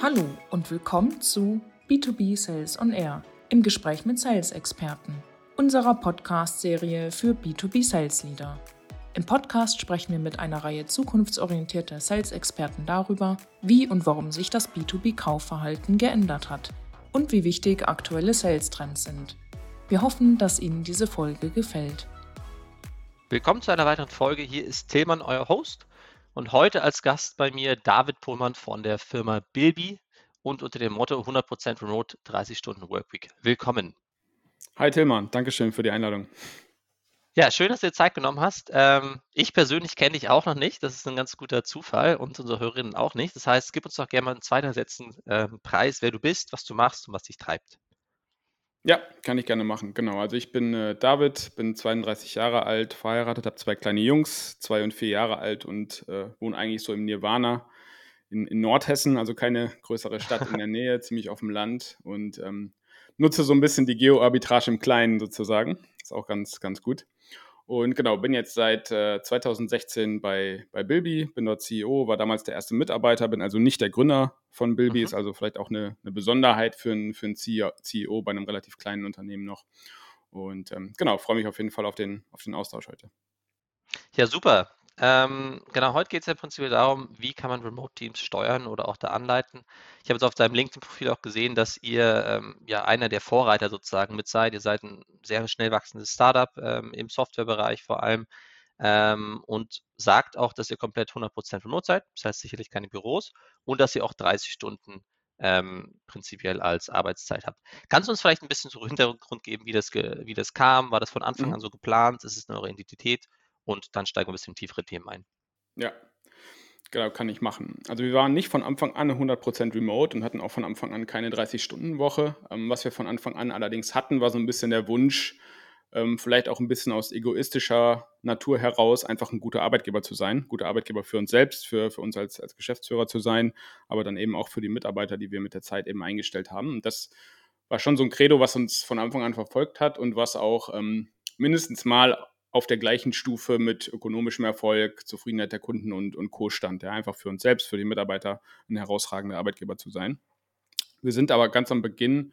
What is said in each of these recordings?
Hallo und willkommen zu B2B Sales on Air im Gespräch mit Sales-Experten, unserer Podcast-Serie für B2B Sales Leader. Im Podcast sprechen wir mit einer Reihe zukunftsorientierter Sales-Experten darüber, wie und warum sich das B2B-Kaufverhalten geändert hat und wie wichtig aktuelle Sales-Trends sind. Wir hoffen, dass Ihnen diese Folge gefällt. Willkommen zu einer weiteren Folge. Hier ist Tillmann, euer Host. Und heute als Gast bei mir David Pohlmann von der Firma Bilby und unter dem Motto 100% Remote 30 Stunden Workweek. Willkommen. Hi Tillmann, Dankeschön für die Einladung. Ja, schön, dass du dir Zeit genommen hast. Ähm, ich persönlich kenne dich auch noch nicht. Das ist ein ganz guter Zufall und unsere Hörerinnen auch nicht. Das heißt, gib uns doch gerne mal in zwei Sätzen äh, Preis, wer du bist, was du machst und was dich treibt. Ja, kann ich gerne machen. Genau. Also ich bin äh, David, bin 32 Jahre alt, verheiratet, habe zwei kleine Jungs, zwei und vier Jahre alt und äh, wohne eigentlich so im Nirvana in, in, Nordhessen, also keine größere Stadt in der Nähe, ziemlich auf dem Land und ähm, nutze so ein bisschen die Geo-Arbitrage im Kleinen sozusagen. Ist auch ganz, ganz gut. Und genau, bin jetzt seit äh, 2016 bei, bei Bilby, bin dort CEO, war damals der erste Mitarbeiter, bin also nicht der Gründer von Bilby, mhm. ist also vielleicht auch eine, eine Besonderheit für, ein, für einen CEO, CEO bei einem relativ kleinen Unternehmen noch. Und ähm, genau, freue mich auf jeden Fall auf den, auf den Austausch heute. Ja, super. Ähm, genau, heute geht es ja im Prinzip darum, wie kann man Remote-Teams steuern oder auch da anleiten. Ich habe jetzt auf deinem LinkedIn-Profil auch gesehen, dass ihr ähm, ja einer der Vorreiter sozusagen mit seid. Ihr seid ein sehr schnell wachsendes Startup ähm, im Softwarebereich vor allem ähm, und sagt auch, dass ihr komplett 100% remote seid, das heißt sicherlich keine Büros und dass ihr auch 30 Stunden ähm, prinzipiell als Arbeitszeit habt. Kannst du uns vielleicht ein bisschen so Hintergrund geben, wie das, wie das kam? War das von Anfang mhm. an so geplant? Ist es eine eure Identität? Und dann steigen wir ein bisschen tiefere Themen ein. Ja, genau, kann ich machen. Also wir waren nicht von Anfang an 100% remote und hatten auch von Anfang an keine 30-Stunden-Woche. Ähm, was wir von Anfang an allerdings hatten, war so ein bisschen der Wunsch, ähm, vielleicht auch ein bisschen aus egoistischer Natur heraus, einfach ein guter Arbeitgeber zu sein. Guter Arbeitgeber für uns selbst, für, für uns als, als Geschäftsführer zu sein, aber dann eben auch für die Mitarbeiter, die wir mit der Zeit eben eingestellt haben. Und das war schon so ein Credo, was uns von Anfang an verfolgt hat und was auch ähm, mindestens mal auf der gleichen Stufe mit ökonomischem Erfolg, Zufriedenheit der Kunden und, und Co-Stand. Ja, einfach für uns selbst, für die Mitarbeiter ein herausragender Arbeitgeber zu sein. Wir sind aber ganz am Beginn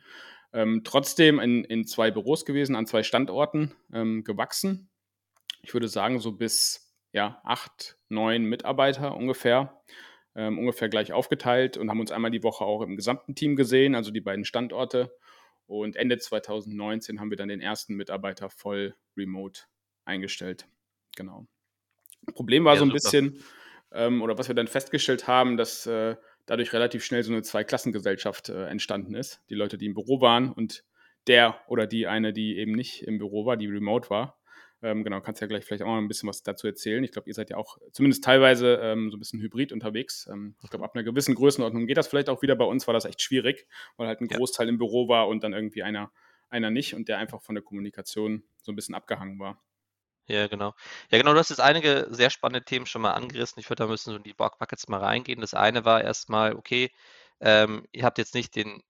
ähm, trotzdem in, in zwei Büros gewesen, an zwei Standorten ähm, gewachsen. Ich würde sagen, so bis ja, acht, neun Mitarbeiter ungefähr. Ähm, ungefähr gleich aufgeteilt und haben uns einmal die Woche auch im gesamten Team gesehen, also die beiden Standorte. Und Ende 2019 haben wir dann den ersten Mitarbeiter voll remote eingestellt. Genau. Problem war ja, so ein super. bisschen, ähm, oder was wir dann festgestellt haben, dass äh, dadurch relativ schnell so eine Zweiklassengesellschaft äh, entstanden ist. Die Leute, die im Büro waren und der oder die eine, die eben nicht im Büro war, die remote war. Ähm, genau, kannst ja gleich vielleicht auch noch ein bisschen was dazu erzählen. Ich glaube, ihr seid ja auch zumindest teilweise ähm, so ein bisschen hybrid unterwegs. Ähm, ich glaube, ab einer gewissen Größenordnung geht das vielleicht auch wieder. Bei uns war das echt schwierig, weil halt ein ja. Großteil im Büro war und dann irgendwie einer, einer nicht und der einfach von der Kommunikation so ein bisschen abgehangen war. Ja, genau. Ja, genau, du hast jetzt einige sehr spannende Themen schon mal angerissen. Ich würde da müssen so in die Buckets mal reingehen. Das eine war erstmal, okay, ähm, ihr habt jetzt nicht den,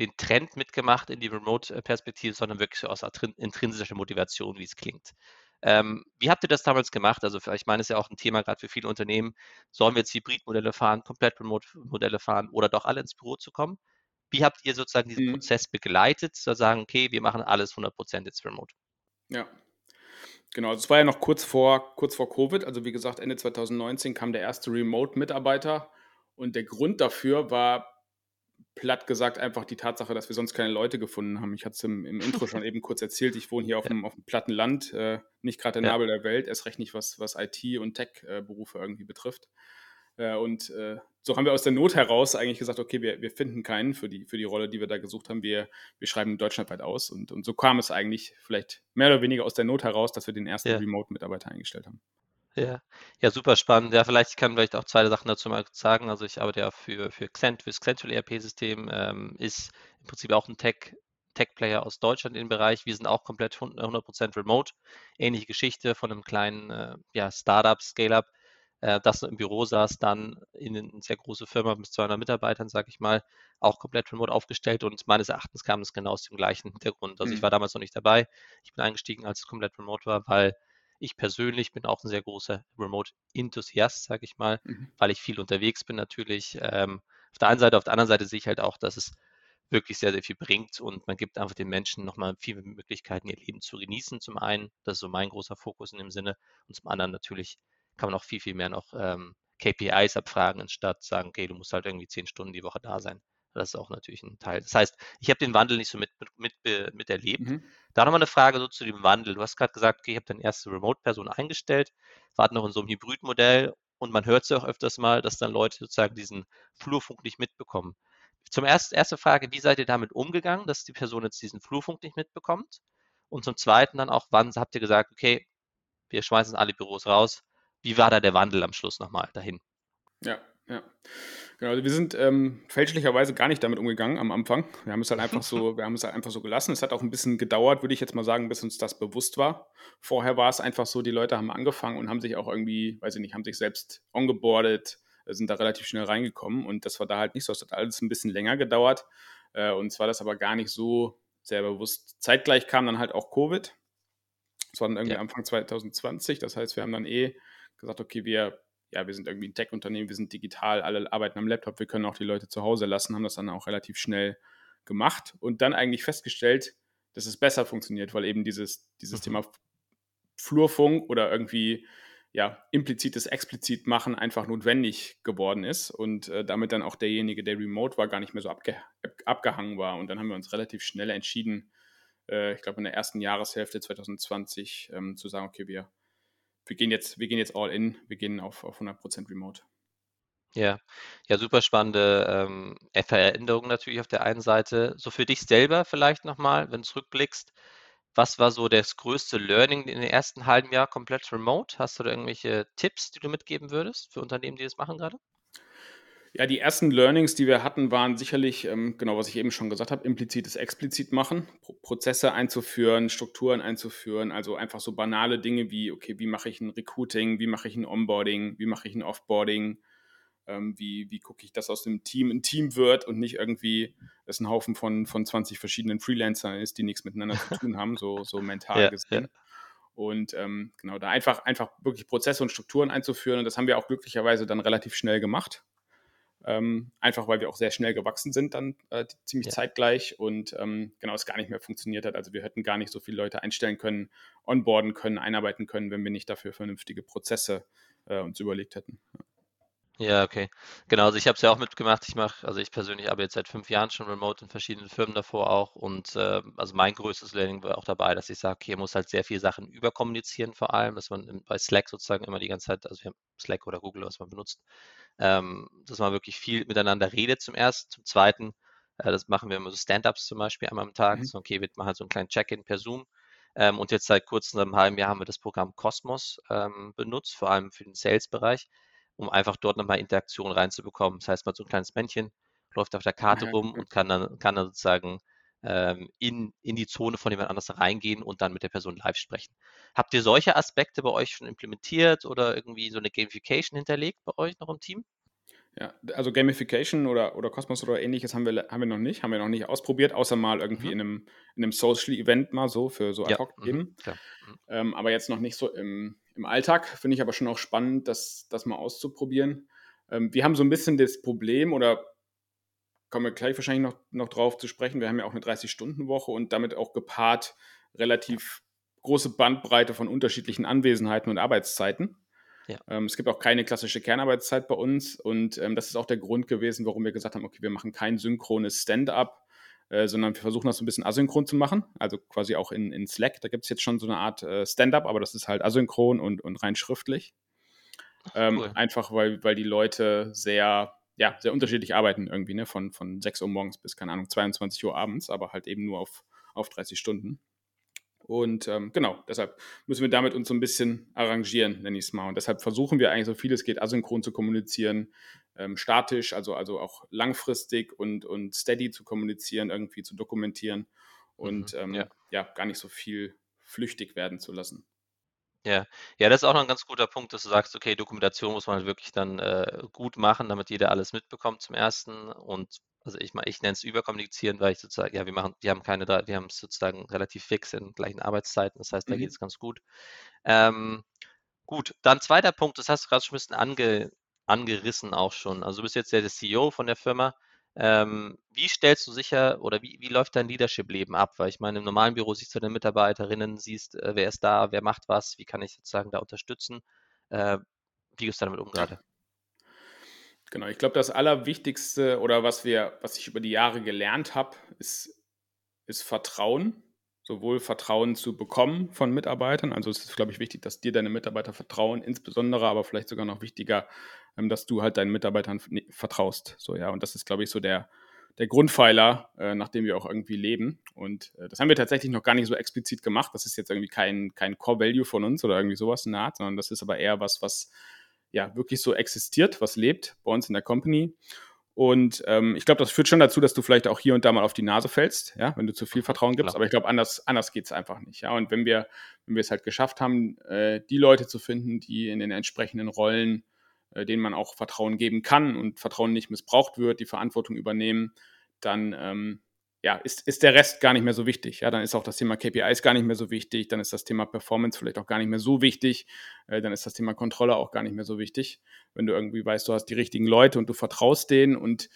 den Trend mitgemacht in die Remote-Perspektive, sondern wirklich aus intrinsischer Motivation, wie es klingt. Ähm, wie habt ihr das damals gemacht? Also ich meine, es ist ja auch ein Thema gerade für viele Unternehmen. Sollen wir jetzt Hybrid-Modelle fahren, komplett Remote-Modelle fahren oder doch alle ins Büro zu kommen? Wie habt ihr sozusagen diesen mhm. Prozess begleitet, zu sagen, okay, wir machen alles 100% jetzt remote? Ja, Genau, also es war ja noch kurz vor, kurz vor Covid. Also wie gesagt, Ende 2019 kam der erste Remote-Mitarbeiter. Und der Grund dafür war platt gesagt einfach die Tatsache, dass wir sonst keine Leute gefunden haben. Ich hatte es im, im, Intro schon eben kurz erzählt. Ich wohne hier auf, dem, auf dem platten Land, äh, nicht gerade der ja. Nabel der Welt, erst recht nicht, was, was IT- und Tech-Berufe äh, irgendwie betrifft. Äh, und äh, so haben wir aus der Not heraus eigentlich gesagt, okay, wir, wir finden keinen für die, für die Rolle, die wir da gesucht haben. Wir, wir schreiben deutschlandweit aus. Und, und so kam es eigentlich vielleicht mehr oder weniger aus der Not heraus, dass wir den ersten ja. Remote-Mitarbeiter eingestellt haben. Ja. ja, super spannend. Ja, vielleicht kann vielleicht auch zwei Sachen dazu mal sagen. Also ich arbeite ja für, für Xent, für das Xentual ERP-System, ähm, ist im Prinzip auch ein Tech, Tech-Player aus Deutschland im Bereich. Wir sind auch komplett 100% remote. Ähnliche Geschichte von einem kleinen äh, ja, Startup, Scale-Up äh, das im Büro saß, dann in eine sehr große Firma mit 200 Mitarbeitern, sage ich mal, auch komplett remote aufgestellt und meines Erachtens kam es genau aus dem gleichen Hintergrund. Also mhm. ich war damals noch nicht dabei. Ich bin eingestiegen, als es komplett remote war, weil Ich persönlich bin auch ein sehr großer Remote-Enthusiast, sage ich mal, mhm. weil ich viel unterwegs bin natürlich. Ähm, auf der einen Seite, auf der anderen Seite sehe ich halt auch, dass es wirklich sehr, sehr viel bringt und man gibt einfach den Menschen nochmal viele Möglichkeiten, ihr Leben zu genießen. Zum einen, das ist so mein großer Fokus in dem Sinne und zum anderen natürlich kann man auch viel, viel mehr noch ähm, KPIs abfragen, anstatt sagen, okay, du musst halt irgendwie zehn Stunden die Woche da sein. Das ist auch natürlich ein Teil. Das heißt, ich habe den Wandel nicht so mit, mit, mit, mit erlebt. Mhm. Da nochmal eine Frage so zu dem Wandel. Du hast gerade gesagt, okay, ich habe deine erste Remote-Person eingestellt, wart noch in so einem Hybrid-Modell und man hört es ja auch öfters mal, dass dann Leute sozusagen diesen Flurfunk nicht mitbekommen. Zum ersten, erste Frage, wie seid ihr damit umgegangen, dass die Person jetzt diesen Flurfunk nicht mitbekommt? Und zum zweiten dann auch, wann habt ihr gesagt, okay, wir schmeißen alle Büros raus. Wie war da der Wandel am Schluss nochmal dahin? Ja, ja. Genau, also wir sind ähm, fälschlicherweise gar nicht damit umgegangen am Anfang. Wir haben es halt einfach so, wir haben es halt einfach so gelassen. Es hat auch ein bisschen gedauert, würde ich jetzt mal sagen, bis uns das bewusst war. Vorher war es einfach so, die Leute haben angefangen und haben sich auch irgendwie, weiß ich nicht, haben sich selbst ongeboardet, äh, sind da relativ schnell reingekommen und das war da halt nicht so. Es hat alles ein bisschen länger gedauert. Äh, uns war das aber gar nicht so sehr bewusst. Zeitgleich kam dann halt auch Covid. Das war dann irgendwie ja. Anfang 2020. Das heißt, wir haben dann eh gesagt, okay, wir ja, wir sind irgendwie ein Tech-Unternehmen, wir sind digital, alle arbeiten am Laptop, wir können auch die Leute zu Hause lassen, haben das dann auch relativ schnell gemacht und dann eigentlich festgestellt, dass es besser funktioniert, weil eben dieses, dieses mhm. Thema Flurfunk oder irgendwie ja, implizites explizit machen einfach notwendig geworden ist und äh, damit dann auch derjenige, der remote war, gar nicht mehr so abge abgehangen war. Und dann haben wir uns relativ schnell entschieden, äh, ich glaube in der ersten Jahreshälfte 2020, ähm, zu sagen, okay, wir wir gehen jetzt, wir gehen jetzt all in, wir gehen auf, auf 100% Remote. Ja, ja, super spannende ähm, Veränderungen natürlich auf der einen Seite. So für dich selber vielleicht nochmal, wenn du zurückblickst, was war so das größte Learning in den ersten halben Jahr komplett remote? Hast du da irgendwelche Tipps, die du mitgeben würdest für Unternehmen, die das machen gerade? Ja, die ersten Learnings, die wir hatten, waren sicherlich, ähm, genau was ich eben schon gesagt habe, implizites explizit machen, Pro Prozesse einzuführen, Strukturen einzuführen, also einfach so banale Dinge wie, okay, wie mache ich ein Recruiting, wie mache ich ein Onboarding, wie mache ich ein Offboarding, ähm, wie, wie gucke ich, dass aus dem Team ein Team wird und nicht irgendwie es ein Haufen von, von 20 verschiedenen Freelancern ist, die nichts miteinander zu tun haben, so, so mental ja, gesehen. Ja. Und ähm, genau, da einfach, einfach wirklich Prozesse und Strukturen einzuführen. Und das haben wir auch glücklicherweise dann relativ schnell gemacht. Ähm, einfach weil wir auch sehr schnell gewachsen sind, dann äh, ziemlich ja. zeitgleich und ähm, genau es gar nicht mehr funktioniert hat. Also wir hätten gar nicht so viele Leute einstellen können, onboarden können, einarbeiten können, wenn wir nicht dafür vernünftige Prozesse äh, uns überlegt hätten. Ja, okay. Genau, also ich habe es ja auch mitgemacht. Ich mache, also ich persönlich arbeite jetzt seit fünf Jahren schon remote in verschiedenen Firmen davor auch. Und äh, also mein größtes Learning war auch dabei, dass ich sage, okay, muss halt sehr viele Sachen überkommunizieren vor allem, dass man bei Slack sozusagen immer die ganze Zeit, also wir haben Slack oder Google, was man benutzt, ähm, dass man wirklich viel miteinander redet zum ersten. Zum zweiten, äh, das machen wir immer so Stand-ups zum Beispiel einmal am Tag. Mhm. So, okay, wir machen halt so einen kleinen Check-in per Zoom. Ähm, und jetzt seit kurzem, einem halben Jahr, haben wir das Programm Cosmos ähm, benutzt, vor allem für den Sales-Bereich um einfach dort nochmal Interaktion reinzubekommen. Das heißt, man so ein kleines Männchen läuft auf der Karte ja, rum und kann dann, kann dann sozusagen ähm, in, in die Zone von jemand anders reingehen und dann mit der Person live sprechen. Habt ihr solche Aspekte bei euch schon implementiert oder irgendwie so eine Gamification hinterlegt bei euch noch im Team? Ja, also Gamification oder, oder Cosmos oder ähnliches haben wir, haben wir noch nicht, haben wir noch nicht ausprobiert, außer mal irgendwie mhm. in einem, in einem Social-Event mal so für so Ad-Hoc-Themen. Ja, mhm, mhm. ähm, aber jetzt noch nicht so im, im Alltag. Finde ich aber schon auch spannend, das, das mal auszuprobieren. Ähm, wir haben so ein bisschen das Problem oder kommen wir gleich wahrscheinlich noch, noch drauf zu sprechen. Wir haben ja auch eine 30-Stunden-Woche und damit auch gepaart relativ große Bandbreite von unterschiedlichen Anwesenheiten und Arbeitszeiten. Ja. Ähm, es gibt auch keine klassische Kernarbeitszeit bei uns und ähm, das ist auch der Grund gewesen, warum wir gesagt haben, okay, wir machen kein synchrones Stand-up, äh, sondern wir versuchen das so ein bisschen asynchron zu machen, also quasi auch in, in Slack. Da gibt es jetzt schon so eine Art äh, Stand-up, aber das ist halt asynchron und, und rein schriftlich. Ähm, cool. Einfach weil, weil die Leute sehr, ja, sehr unterschiedlich arbeiten irgendwie, ne? von, von 6 Uhr morgens bis, keine Ahnung, 22 Uhr abends, aber halt eben nur auf, auf 30 Stunden. Und ähm, genau, deshalb müssen wir damit uns so ein bisschen arrangieren, nenne ich es mal. Und deshalb versuchen wir eigentlich so viel es geht, asynchron zu kommunizieren, ähm, statisch, also, also auch langfristig und, und steady zu kommunizieren, irgendwie zu dokumentieren und mhm, ähm, ja. ja. gar nicht so viel flüchtig werden zu lassen. Ja. Ja, das ist auch noch 'n ganz guter Punkt, dass du sagst: „Okay, Dokumentation muss man halt wirklich dann, äh, gut machen, damit jeder alles mitbekommt zum Ersten.“ Und also, ich meine, ich nenne es überkommunizieren, weil ich sozusagen ja, wir machen wir haben keine wir haben's sozusagen relativ fix in gleichen Arbeitszeiten. Das heißt, da Mhm. geht's ganz gut. Ähm, gut, dann zweiter Punkt, das hast du grad schon 'n bisschen ange angerissen auch schon. Also, du bist jetzt ja der CEO von der Firma. Ähm, wie stellst du sicher oder wie wie läuft dein Leadership-Leben ab? Weil ich meine, im normalen Büro siehst du deine Mitarbeiterinnen, siehst, äh, wer ist da, wer macht was, wie kann ich sozusagen da unterstützen? Äh, wie gehst du damit um Ja. grade? Genau, ich glaube, das Allerwichtigste oder was wir was ich über die Jahre gelernt habe, ist ist Vertrauen. Sowohl Vertrauen zu bekommen von Mitarbeitern. Also, es ist, glaube ich, wichtig, dass dir deine Mitarbeiter vertrauen, insbesondere, aber vielleicht sogar noch wichtiger, ähm, dass du halt deinen Mitarbeitern vertraust. So, ja, und das ist, glaube ich, so der der Grundpfeiler, äh, nach dem wir auch irgendwie leben. Und, äh, das haben wir tatsächlich noch gar nicht so explizit gemacht. Das ist jetzt irgendwie kein kein Core Value von uns oder irgendwie so was in der Art, sondern das ist aber eher was, was, ja, wirklich so existiert, was lebt bei uns in der Company. Und, ähm, ich glaube, das führt schon dazu, dass du vielleicht auch hier und da mal auf die Nase fällst, ja, wenn du zu viel Vertrauen gibst. klar. Aber ich glaube, anders anders geht's einfach nicht, ja. Und wenn wir wenn wir es halt geschafft haben, äh, die Leute zu finden, die in den entsprechenden Rollen, äh, denen man auch Vertrauen geben kann und Vertrauen nicht missbraucht wird, die Verantwortung übernehmen, dann, ähm, ja, ist ist der Rest gar nicht mehr so wichtig, ja? Dann ist auch das Thema KPIs gar nicht mehr so wichtig, dann ist das Thema Performance vielleicht auch gar nicht mehr so wichtig, äh, dann ist das Thema Kontrolle auch gar nicht mehr so wichtig. Wenn du irgendwie weißt, du hast die richtigen Leute und du vertraust denen und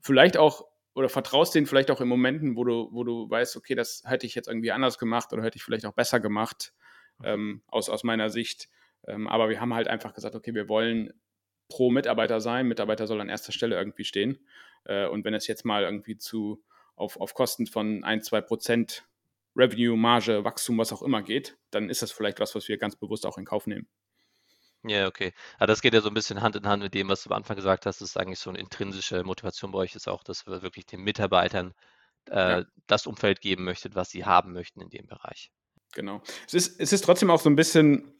vielleicht auch oder vertraust denen vielleicht auch in Momenten, wo du wo du weißt: „Okay, das hätte ich jetzt irgendwie anders gemacht oder hätte ich vielleicht auch besser gemacht, Mhm. ähm, aus aus meiner Sicht.“ Ähm, aber wir haben halt einfach gesagt: „Okay, wir wollen pro Mitarbeiter sein. Mitarbeiter soll an erster Stelle irgendwie stehen.“ Äh, und wenn es jetzt mal irgendwie zu auf auf Kosten von 1, 2% Revenue, Marge, Wachstum, was auch immer geht, dann ist das vielleicht was, was wir ganz bewusst auch in Kauf nehmen. Ja, okay. Ah, das geht ja so 'n bisschen Hand in Hand mit dem, was du am Anfang gesagt hast. Das ist eigentlich so 'ne intrinsische Motivation bei euch ist auch, dass wir wirklich den Mitarbeitern, Ja. äh, das Umfeld geben möchtet, was sie haben möchten in dem Bereich. Genau. Es ist es ist trotzdem auch so 'n bisschen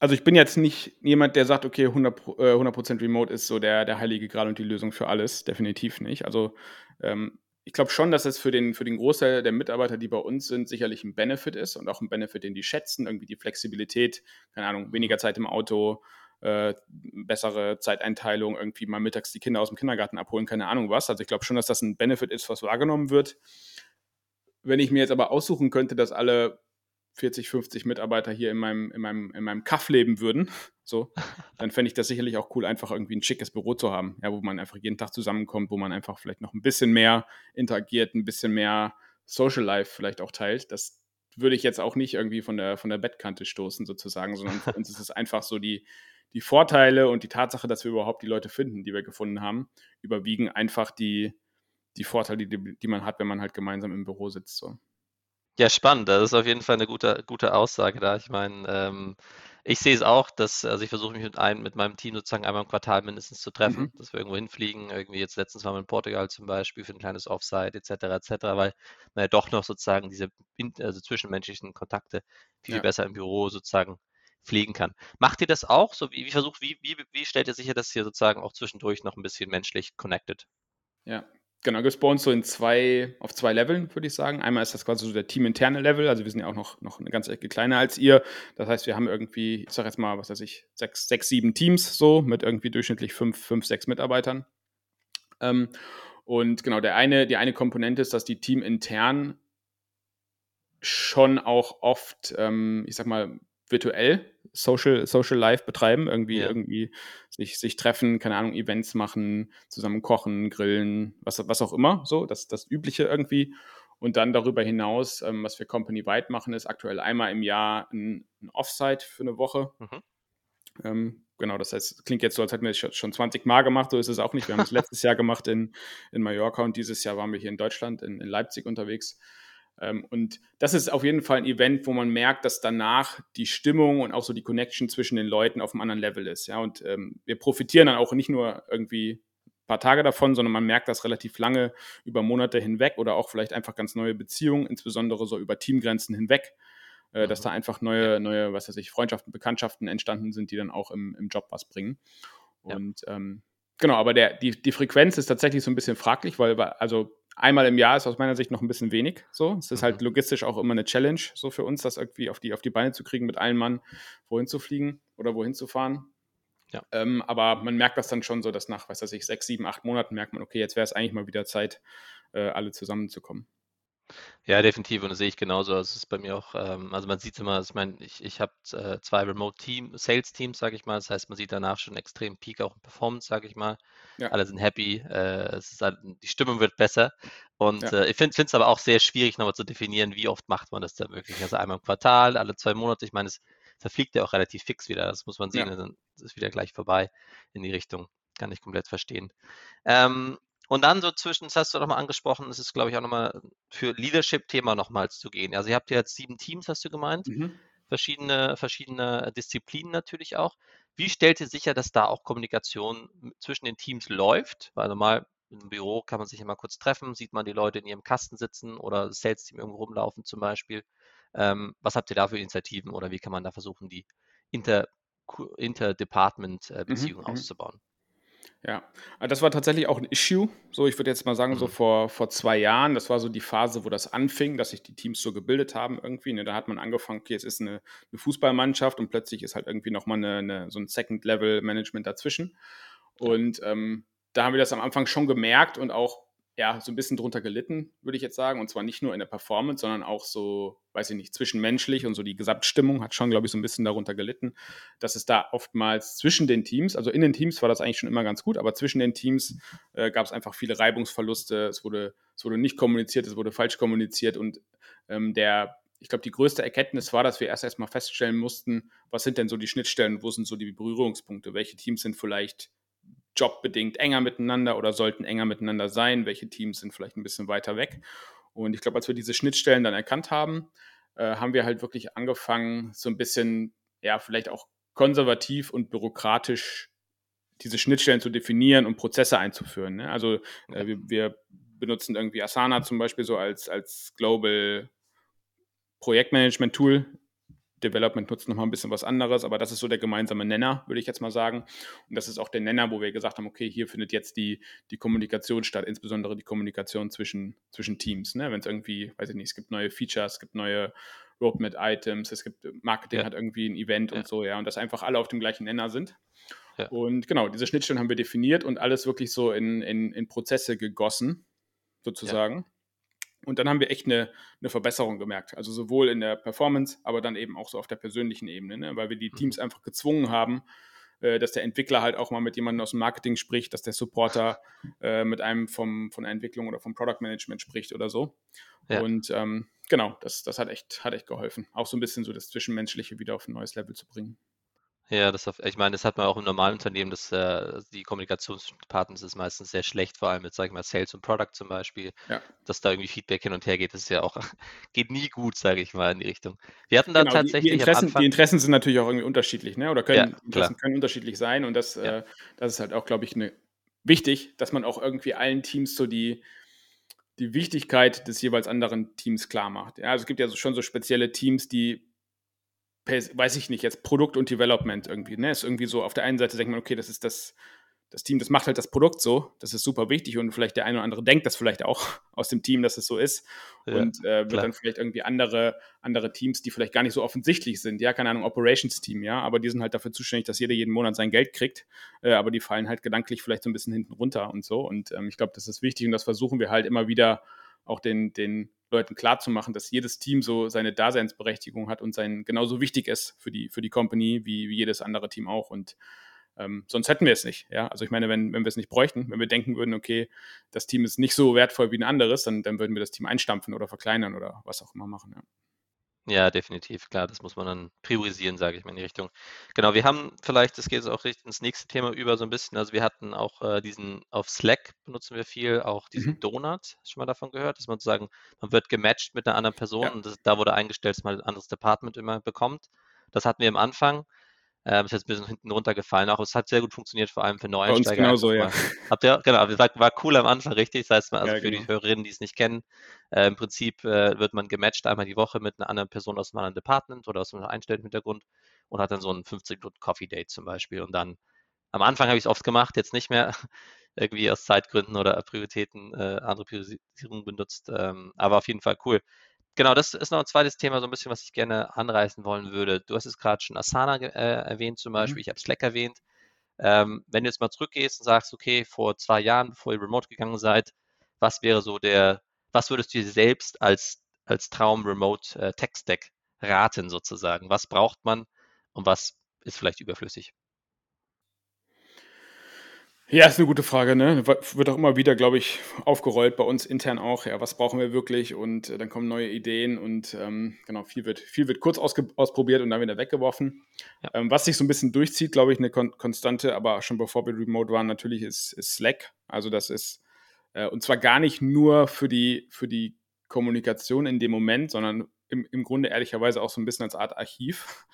also, ich bin jetzt nicht jemand, der sagt: „Okay, 100 Pro äh, 100 Remote ist so der der heilige Gral und die Lösung für alles.“ Definitiv nicht. Also, ähm, ich glaube schon, dass es für den für den Großteil der Mitarbeiter, die bei uns sind, sicherlich 'n Benefit ist und auch 'n Benefit, den die schätzen, irgendwie die Flexibilität, keine Ahnung, weniger Zeit im Auto, äh, bessere Zeiteinteilung, irgendwie mal mittags die Kinder aus'm Kindergarten abholen, keine Ahnung was. Also, ich glaube schon, dass das 'n Benefit ist, was wahrgenommen wird. Wenn ich mir jetzt aber aussuchen könnte, dass alle 40, 50 Mitarbeiter hier in meinem in meinem in meinem Kaff leben würden, so, dann fände ich das sicherlich auch cool, einfach irgendwie 'n schickes Büro zu haben, ja, wo man einfach jeden Tag zusammenkommt, wo man einfach vielleicht noch 'n bisschen mehr interagiert, 'n bisschen mehr Social Life vielleicht auch teilt. Das würde ich jetzt auch nicht irgendwie von der von der Bettkante stoßen sozusagen, sondern für uns ist es einfach so die die Vorteile und die Tatsache, dass wir überhaupt die Leute finden, die wir gefunden haben, überwiegen einfach die die Vorteile, die die man hat, wenn man halt gemeinsam im Büro sitzt, so. Ja, spannend. Das ist auf jeden Fall 'ne gute gute Aussage da. Ich meine, ähm, ich sehe es auch, dass also, ich versuche mich mit einem mit meinem Team sozusagen einmal im Quartal mindestens zu Mhm. treffen, dass wir irgendwo hinfliegen. Irgendwie jetzt letztens waren wir in Portugal zum Beispiel für 'n kleines Offsite et cetera, et cetera, weil man ja doch noch sozusagen diese also, zwischenmenschlichen Kontakte viel, Ja. besser im Büro sozusagen pflegen kann. Macht ihr das auch so? Wie wie versucht wie wie wie stellt ihr sicher, dass ihr sozusagen auch zwischendurch noch 'n bisschen menschlich connected? Ja, genau. Gibt's bei uns so in 2 auf 2 Leveln, würde ich sagen. Einmal ist das quasi so der teaminterne Level. Also, wir sind ja auch noch noch 'ne ganze Ecke kleiner als ihr. Das heißt, wir haben irgendwie, ich sage jetzt mal, was weiß ich, 6 6, 7 Teams so mit irgendwie durchschnittlich 5 5, 6 Mitarbeitern. Ähm, und genau, der eine die eine Komponente ist, dass die teamintern schon auch oft, ähm, ich sage mal, virtuell Social Social Life betreiben, irgendwie Ja. irgendwie sich sich treffen, keine Ahnung, Events machen, zusammen kochen, grillen, was was auch immer so, das das Übliche irgendwie. Und dann darüber hinaus, ähm, was wir company-wide machen, ist aktuell einmal im Jahr 'n 'n Offsite für 'ne Woche. Mhm. Ähm, genau, das heißt, klingt jetzt so, als hätten wir das scho schon 20 Mal gemacht, so ist es auch nicht. Wir haben es letztes Jahr gemacht in in Mallorca und dieses Jahr waren wir hier in Deutschland, in in Leipzig unterwegs. Ähm, und das ist auf jeden Fall 'n Event, wo man merkt, dass danach die Stimmung und auch so die Connection zwischen den Leuten auf'm anderen Level ist, ja. Und, ähm, wir profitieren dann auch nicht nur irgendwie paar Tage davon, sondern man merkt das relativ lange über Monate hinweg oder auch vielleicht einfach ganz neue Beziehungen, insbesondere so über Teamgrenzen hinweg, äh, dass Mhm. da einfach Ja. neue neue, was weiß ich, Freundschaften, Bekanntschaften entstanden sind, die dann auch im im Job was bringen. Ja. Und, ähm, genau, aber der die die Frequenz ist tatsächlich so 'n bisschen fraglich, weil wir also, einmal im Jahr ist aus meiner Sicht noch ein bisschen wenig. So, es ist halt Mhm. logistisch auch immer eine Challenge, so für uns, das irgendwie auf die, auf die Beine zu kriegen, mit allen Mann wohin zu fliegen oder wohin zu fahren. Ja. Ähm, aber man merkt das dann schon so, dass nach, was weiß ich, sechs, sieben, acht Monaten merkt man, okay, jetzt wäre es eigentlich mal wieder Zeit, äh, alle zusammenzukommen. Ja, definitiv. Und das sehe ich genauso. Also, es ist bei mir auch, ähm, also man sieht es immer, ich meine, ich, ich habe äh, zwei Remote-Team, Sales-Teams, sage ich mal. Das heißt, man sieht danach schon einen extremen Peak auch in Performance, sage ich mal. Ja. Alle sind happy, äh, es ist halt, die Stimmung wird besser. Und Ja. äh, ich finde es aber auch sehr schwierig, nochmal zu definieren, wie oft macht man das da wirklich. Also einmal im Quartal, alle zwei Monate. Ich meine, es verfliegt ja auch relativ fix wieder. Das muss man sehen. Ja. Dann ist es wieder gleich vorbei in die Richtung. Kann ich komplett verstehen. Ähm, und dann so zwischen, das hast du nochmal angesprochen, es ist, glaube ich, auch nochmal für Leadership-Thema nochmals zu gehen. Also ihr habt ja jetzt sieben Teams, hast du gemeint, Mhm. verschiedene, verschiedene Disziplinen natürlich auch. Wie stellt ihr sicher, dass da auch Kommunikation zwischen den Teams läuft? Weil normal im Büro kann man sich immer kurz treffen, sieht man die Leute in ihrem Kasten sitzen oder das Sales-Team irgendwo rumlaufen zum Beispiel. Ähm, was habt ihr da für Initiativen oder wie kann man da versuchen, die Inter, Interdepartment-Beziehungen Mhm, mhm. auszubauen? Ja, aber das war tatsächlich auch ein Issue. So, ich würde jetzt mal sagen, so Mhm. vor, vor zwei Jahren, das war so die Phase, wo das anfing, dass sich die Teams so gebildet haben irgendwie. Ne? Da hat man angefangen, okay, es ist eine, eine Fußballmannschaft und plötzlich ist halt irgendwie nochmal eine, eine, so ein Second-Level-Management dazwischen. Und ähm, da haben wir das am Anfang schon gemerkt und auch ja, so ein bisschen drunter gelitten, würde ich jetzt sagen. Und zwar nicht nur in der Performance, sondern auch so, weiß ich nicht, zwischenmenschlich und so die Gesamtstimmung hat schon, glaube ich, so ein bisschen darunter gelitten, dass es da oftmals zwischen den Teams, also in den Teams war das eigentlich schon immer ganz gut, aber zwischen den Teams äh, gab es einfach viele Reibungsverluste. Es wurde, es wurde nicht kommuniziert, es wurde falsch kommuniziert und ähm, der ich glaube, die größte Erkenntnis war, dass wir erst erstmal feststellen mussten, was sind denn so die Schnittstellen, wo sind so die Berührungspunkte, welche Teams sind vielleicht jobbedingt enger miteinander oder sollten enger miteinander sein, welche Teams sind vielleicht ein bisschen weiter weg. Und ich glaube, als wir diese Schnittstellen dann erkannt haben, äh, haben wir halt wirklich angefangen, so ein bisschen, ja, vielleicht auch konservativ und bürokratisch diese Schnittstellen zu definieren und Prozesse einzuführen. Ne? Also äh, wir, wir benutzen irgendwie Asana zum Beispiel so als, als Global Projektmanagement-Tool. Development nutzt nochmal ein bisschen was anderes, aber das ist so der gemeinsame Nenner, würde ich jetzt mal sagen. Und das ist auch der Nenner, wo wir gesagt haben, okay, hier findet jetzt die, die Kommunikation statt, insbesondere die Kommunikation zwischen, zwischen Teams. Ne? Wenn es irgendwie, weiß ich nicht, es gibt neue Features, es gibt neue Roadmap-Items, es gibt Marketing Ja. hat irgendwie ein Event Ja. und so, ja, und dass einfach alle auf dem gleichen Nenner sind. Ja. Und genau, diese Schnittstellen haben wir definiert und alles wirklich so in, in, in Prozesse gegossen, sozusagen. Und dann haben wir echt eine, eine Verbesserung gemerkt. Also sowohl in der Performance, aber dann eben auch so auf der persönlichen Ebene, ne? weil wir die Mhm. Teams einfach gezwungen haben, äh, dass der Entwickler halt auch mal mit jemandem aus dem Marketing spricht, dass der Supporter äh, mit einem vom, von der Entwicklung oder vom Product Management spricht oder so. Ja. Und ähm, genau, das, das hat, echt, hat echt geholfen. Auch so ein bisschen so das Zwischenmenschliche wieder auf ein neues Level zu bringen. Ja, das auf, ich meine, das hat man auch im normalen Unternehmen, dass äh, die Kommunikationspartner ist meistens sehr schlecht, vor allem mit, sag ich mal, Sales und Product zum Beispiel, Ja. dass da irgendwie Feedback hin und her geht, das ist ja auch, geht nie gut, sage ich mal, in die Richtung. Wir hatten da Genau, die, tatsächlich die, Interessen, am Anfang, die Interessen sind natürlich auch irgendwie unterschiedlich, ne? Oder können, Ja, die Interessen können unterschiedlich sein und das, Ja. äh, das ist halt auch, glaube ich, eine, wichtig, dass man auch irgendwie allen Teams so die, die Wichtigkeit des jeweils anderen Teams klar macht. Ja, also es gibt ja so, schon so spezielle Teams, die weiß ich nicht, jetzt Produkt und Development irgendwie, ne? Ist irgendwie so, auf der einen Seite denkt man, okay, das ist das, das Team, das macht halt das Produkt so, das ist super wichtig und vielleicht der eine oder andere denkt das vielleicht auch aus dem Team, dass es so ist Ja, und äh, wird klar. dann vielleicht irgendwie andere, andere Teams, die vielleicht gar nicht so offensichtlich sind, ja, keine Ahnung, Operations-Team, ja, aber die sind halt dafür zuständig, dass jeder jeden Monat sein Geld kriegt, äh, aber die fallen halt gedanklich vielleicht so ein bisschen hinten runter und so und ähm, ich glaube, das ist wichtig und das versuchen wir halt immer wieder auch den, den Leuten klarzumachen, dass jedes Team so seine Daseinsberechtigung hat und sein genauso wichtig ist für die, für die Company wie, wie jedes andere Team auch. Und ähm, sonst hätten wir es nicht. Ja? Also ich meine, wenn, wenn wir es nicht bräuchten, wenn wir denken würden, okay, das Team ist nicht so wertvoll wie ein anderes, dann, dann würden wir das Team einstampfen oder verkleinern oder was auch immer machen. Ja. Ja, definitiv, klar, das muss man dann priorisieren, sage ich mal in die Richtung. Genau, wir haben vielleicht, das geht jetzt auch richtig ins nächste Thema über so ein bisschen, also wir hatten auch äh, diesen, auf Slack benutzen wir viel, auch diesen Mhm. Donut, schon mal davon gehört, dass man sozusagen, man wird gematcht mit einer anderen Person Ja. und das, da wurde eingestellt, dass man ein anderes Department immer bekommt. Das hatten wir am Anfang, äh, ist jetzt ein bisschen hinten runtergefallen, auch es hat sehr gut funktioniert, vor allem für Bei uns Neueinsteiger. genauso, ja. Habt ihr, genau, war, war cool am Anfang, richtig, das heißt, also Ja, für genau. die Hörerinnen, die es nicht kennen, äh, Im Prinzip äh, wird man gematcht einmal die Woche mit einer anderen Person aus einem anderen Department oder aus einem einstellenden Hintergrund und hat dann so ein 15 Minuten Coffee Date zum Beispiel. Und dann am Anfang habe ich es oft gemacht, jetzt nicht mehr. irgendwie aus Zeitgründen oder Prioritäten äh, andere Priorisierungen benutzt. Ähm, aber auf jeden Fall cool. Genau, das ist noch ein zweites Thema, so ein bisschen, was ich gerne anreißen wollen würde. Du hast es gerade schon Asana äh, erwähnt zum mhm. Beispiel, mhm. ich habe Slack erwähnt. Ähm, wenn du jetzt mal zurückgehst und sagst, okay, vor zwei Jahren, bevor ihr remote gegangen seid, was wäre so der, was würdest du dir selbst als, als Traum Remote äh, Tech Stack raten sozusagen? Was braucht man und was ist vielleicht überflüssig? Ja, ist eine gute Frage, ne? Wird auch immer wieder, glaube ich, aufgerollt bei uns intern auch. Ja, was brauchen wir wirklich? Und äh, dann kommen neue Ideen und ähm, genau, viel wird, viel wird kurz ausprobiert und dann wieder weggeworfen. Ja. Ähm, was sich so ein bisschen durchzieht, glaube ich, eine Kon Konstante, aber schon bevor wir remote waren, natürlich ist, ist Slack. Also das ist, äh, und zwar gar nicht nur für die, für die Kommunikation in dem Moment, sondern im, im Grunde ehrlicherweise auch so ein bisschen als Art Archiv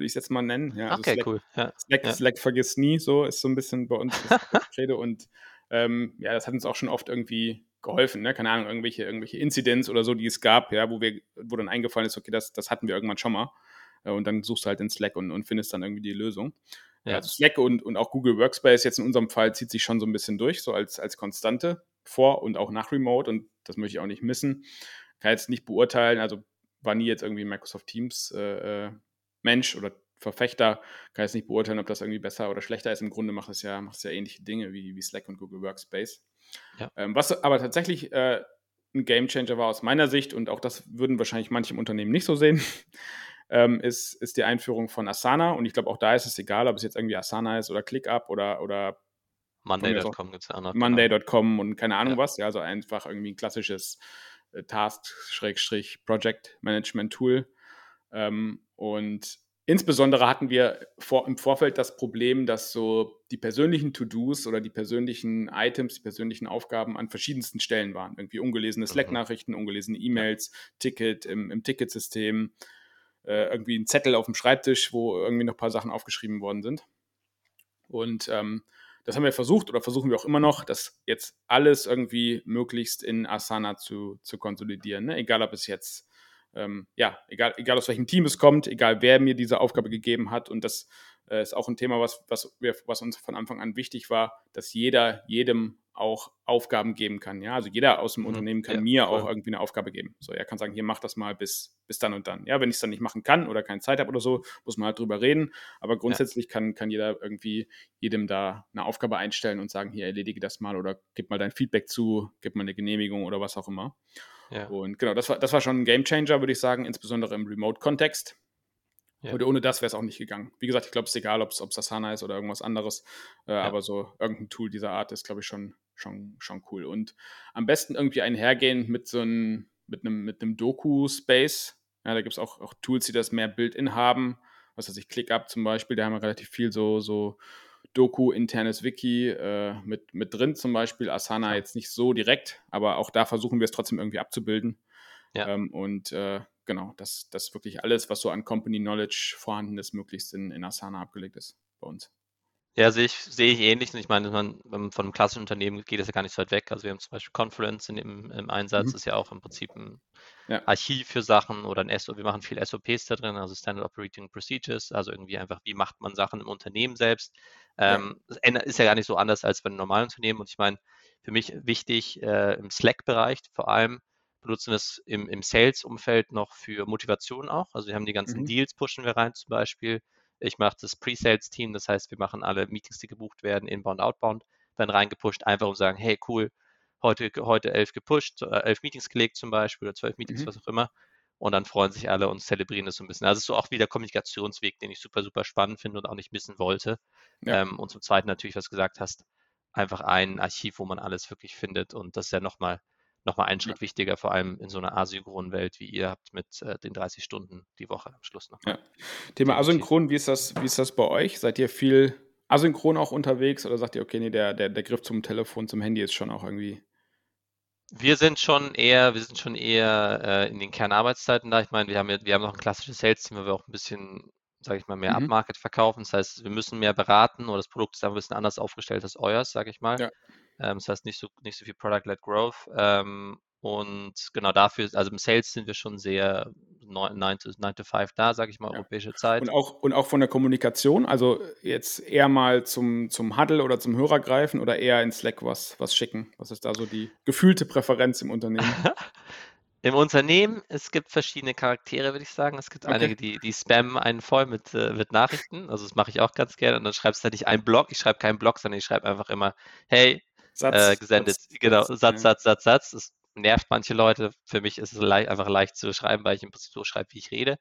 würde ich es jetzt mal nennen. Ja, also okay, Slack, cool. Ja. Slack, ja. Slack vergisst nie, so ist so ein bisschen bei uns das Rede. und ähm, ja, das hat uns auch schon oft irgendwie geholfen, ne? Keine Ahnung, irgendwelche, irgendwelche Incidents oder so, die es gab, ja, wo wir, wo dann eingefallen ist, okay, das, das hatten wir irgendwann schon mal. Äh, und dann suchst du halt in Slack und, und findest dann irgendwie die Lösung. Ja. Also Slack und, und auch Google Workspace jetzt in unserem Fall zieht sich schon so ein bisschen durch, so als, als Konstante vor und auch nach Remote und das möchte ich auch nicht missen. Kann jetzt nicht beurteilen, also war nie jetzt irgendwie Microsoft Teams äh, äh Mensch oder Verfechter kann jetzt nicht beurteilen, ob das irgendwie besser oder schlechter ist. Im Grunde macht es ja, macht es ja ähnliche Dinge wie, wie Slack und Google Workspace. Ja. Ähm, was aber tatsächlich äh, ein Gamechanger war aus meiner Sicht, und auch das würden wahrscheinlich manche im Unternehmen nicht so sehen, ähm, ist, ist die Einführung von Asana. Und ich glaube, auch da ist es egal, ob es jetzt irgendwie Asana ist oder ClickUp oder, oder Monday.com gibt es ja Monday.com und keine Ahnung ja. was. Ja, also einfach irgendwie ein klassisches äh, Task-Project-Management-Tool. Ähm, und insbesondere hatten wir vor, im Vorfeld das Problem, dass so die persönlichen To-Dos oder die persönlichen Items, die persönlichen Aufgaben an verschiedensten Stellen waren. Irgendwie ungelesene mhm. Slack-Nachrichten, ungelesene E-Mails, Ticket im, im Ticketsystem, äh, irgendwie ein Zettel auf dem Schreibtisch, wo irgendwie noch ein paar Sachen aufgeschrieben worden sind. Und ähm, das haben wir versucht oder versuchen wir auch immer noch, das jetzt alles irgendwie möglichst in Asana zu, zu konsolidieren. Ne? Egal, ob es jetzt ähm, ja, egal, egal aus welchem Team es kommt, egal wer mir diese Aufgabe gegeben hat. Und das äh, ist auch ein Thema, was, was, wir, was uns von Anfang an wichtig war, dass jeder jedem auch Aufgaben geben kann. Ja, also jeder aus dem mhm, Unternehmen kann ja, mir voll. auch irgendwie eine Aufgabe geben. So, er kann sagen, hier mach das mal bis, bis dann und dann. Ja, wenn ich es dann nicht machen kann oder keine Zeit habe oder so, muss man halt drüber reden. Aber grundsätzlich ja. kann, kann jeder irgendwie jedem da eine Aufgabe einstellen und sagen, hier erledige das mal oder gib mal dein Feedback zu, gib mal eine Genehmigung oder was auch immer. Ja. Und genau, das war, das war schon ein Game Changer, würde ich sagen, insbesondere im Remote-Kontext. Ja. Und ohne das wäre es auch nicht gegangen. Wie gesagt, ich glaube, es ist egal, ob es Asana ist oder irgendwas anderes. Äh, ja. Aber so irgendein Tool dieser Art ist, glaube ich, schon, schon, schon cool. Und am besten irgendwie einhergehen mit so einem, mit einem, mit einem Doku-Space. Ja, da gibt es auch, auch Tools, die das mehr Build-in haben. Was weiß ich, ClickUp zum Beispiel, da haben wir relativ viel so, so Doku, internes Wiki äh, mit, mit drin, zum Beispiel Asana jetzt nicht so direkt, aber auch da versuchen wir es trotzdem irgendwie abzubilden. Ja. Ähm, und äh, genau, dass das wirklich alles, was so an Company Knowledge vorhanden ist, möglichst in, in Asana abgelegt ist bei uns. Ja, sehe ich, sehe ich ähnlich. Ich meine, man, von einem klassischen Unternehmen geht das ja gar nicht so weit weg. Also wir haben zum Beispiel Conference in dem, im Einsatz, mhm. ist ja auch im Prinzip ein ja. Archiv für Sachen oder ein SO. Wir machen viel SOPs da drin, also Standard Operating Procedures, also irgendwie einfach, wie macht man Sachen im Unternehmen selbst. Ähm, ja. Das ist ja gar nicht so anders als bei einem normalen Unternehmen. Und ich meine, für mich wichtig äh, im Slack-Bereich vor allem, benutzen wir es im, im Sales-Umfeld noch für Motivation auch. Also wir haben die ganzen mhm. Deals, pushen wir rein zum Beispiel. Ich mache das Pre-Sales-Team, das heißt, wir machen alle Meetings, die gebucht werden, inbound, outbound, dann reingepusht, einfach um zu sagen, hey, cool, heute, heute elf gepusht, äh, elf Meetings gelegt zum Beispiel oder zwölf Meetings, mhm. was auch immer. Und dann freuen sich alle und zelebrieren das so ein bisschen. Also es ist so auch wieder Kommunikationsweg, den ich super, super spannend finde und auch nicht missen wollte. Ja. Ähm, und zum Zweiten natürlich, was du gesagt hast, einfach ein Archiv, wo man alles wirklich findet. Und das ist ja nochmal nochmal einen Schritt ja. wichtiger, vor allem in so einer asynchronen Welt, wie ihr habt mit äh, den 30 Stunden die Woche am Schluss noch. Ja. Thema asynchron, wie ist, das, wie ist das bei euch? Seid ihr viel asynchron auch unterwegs oder sagt ihr, okay, nee, der, der, der Griff zum Telefon, zum Handy ist schon auch irgendwie wir sind schon eher, wir sind schon eher äh, in den Kernarbeitszeiten da. Ich meine, wir haben, wir haben noch ein klassisches Sales-Team, wo wir auch ein bisschen, sage ich mal, mehr mhm. Upmarket verkaufen. Das heißt, wir müssen mehr beraten oder das Produkt ist ein bisschen anders aufgestellt als euers, sage ich mal. Ja. Ähm, das heißt nicht so, nicht so viel Product-led Growth. Ähm, und genau dafür, also im Sales sind wir schon sehr, 9, 9, to, 9 to 5 da, sage ich mal, ja. europäische Zeit. Und auch, und auch von der Kommunikation, also jetzt eher mal zum, zum Huddle oder zum Hörer greifen oder eher in Slack was, was schicken? Was ist da so die gefühlte Präferenz im Unternehmen? Im Unternehmen, es gibt verschiedene Charaktere, würde ich sagen. Es gibt okay. einige, die, die spammen einen voll mit, äh, mit Nachrichten. Also das mache ich auch ganz gerne. Und dann schreibst du halt nicht einen Blog. Ich schreibe keinen Blog, sondern ich schreibe einfach immer, hey, Satz, äh, gesendet. Satz, genau, Satz, Satz, Satz, Satz, Satz. Das nervt manche Leute. Für mich ist es leicht, einfach leicht zu schreiben, weil ich im Prinzip so schreibe, wie ich rede.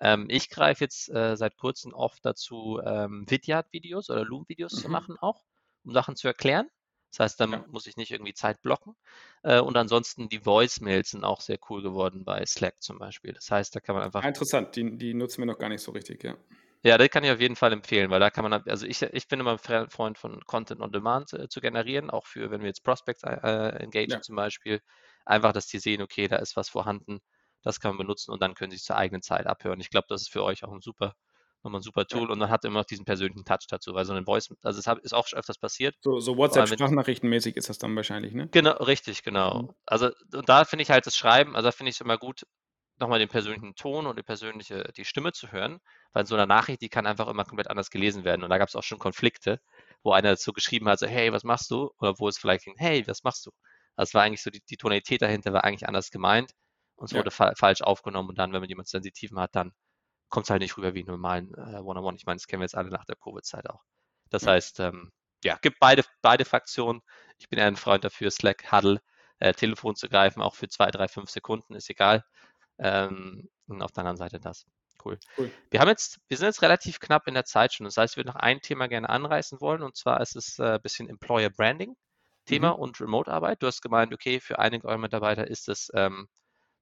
Ähm, ich greife jetzt äh, seit kurzem oft dazu, ähm, Vidyard-Videos oder Loom-Videos mhm. zu machen auch, um Sachen zu erklären. Das heißt, dann ja. muss ich nicht irgendwie Zeit blocken. Äh, und ansonsten die Voicemails sind auch sehr cool geworden bei Slack zum Beispiel. Das heißt, da kann man einfach. Interessant, die, die nutzen wir noch gar nicht so richtig, ja. Ja, das kann ich auf jeden Fall empfehlen, weil da kann man, also ich, ich bin immer ein Freund von Content on Demand äh, zu generieren, auch für, wenn wir jetzt Prospects äh, engagen ja. zum Beispiel. Einfach, dass die sehen, okay, da ist was vorhanden, das kann man benutzen und dann können sie es zur eigenen Zeit abhören. Ich glaube, das ist für euch auch ein super nochmal ein super Tool ja. und man hat immer noch diesen persönlichen Touch dazu, weil so eine Voice, also es ist auch schon öfters passiert. So, so WhatsApp-Sprachnachrichtenmäßig ist das dann wahrscheinlich, ne? Genau, richtig, genau. Mhm. Also und da finde ich halt das Schreiben, also da finde ich es immer gut, nochmal den persönlichen Ton und die persönliche, die Stimme zu hören, weil so eine Nachricht, die kann einfach immer komplett anders gelesen werden. Und da gab es auch schon Konflikte, wo einer so geschrieben hat, so, hey, was machst du? Oder wo es vielleicht ging, hey, was machst du? Also es war eigentlich so, die, die Tonalität dahinter war eigentlich anders gemeint und es ja. wurde fa falsch aufgenommen. Und dann, wenn man jemanden Sensitiven hat, dann kommt es halt nicht rüber wie einen normalen äh, One-on-One. Ich meine, das kennen wir jetzt alle nach der Covid-Zeit auch. Das ja. heißt, ähm, ja, gibt beide, beide Fraktionen. Ich bin eher ein Freund dafür, Slack, Huddle, äh, Telefon zu greifen, auch für zwei, drei, fünf Sekunden, ist egal. Ähm, und auf der anderen Seite das. Cool. cool. Wir haben jetzt, wir sind jetzt relativ knapp in der Zeit schon. Das heißt, ich würde noch ein Thema gerne anreißen wollen, und zwar ist es ein äh, bisschen Employer Branding Thema mhm. und Remote-Arbeit. Du hast gemeint, okay, für einige eurer Mitarbeiter ist es ähm,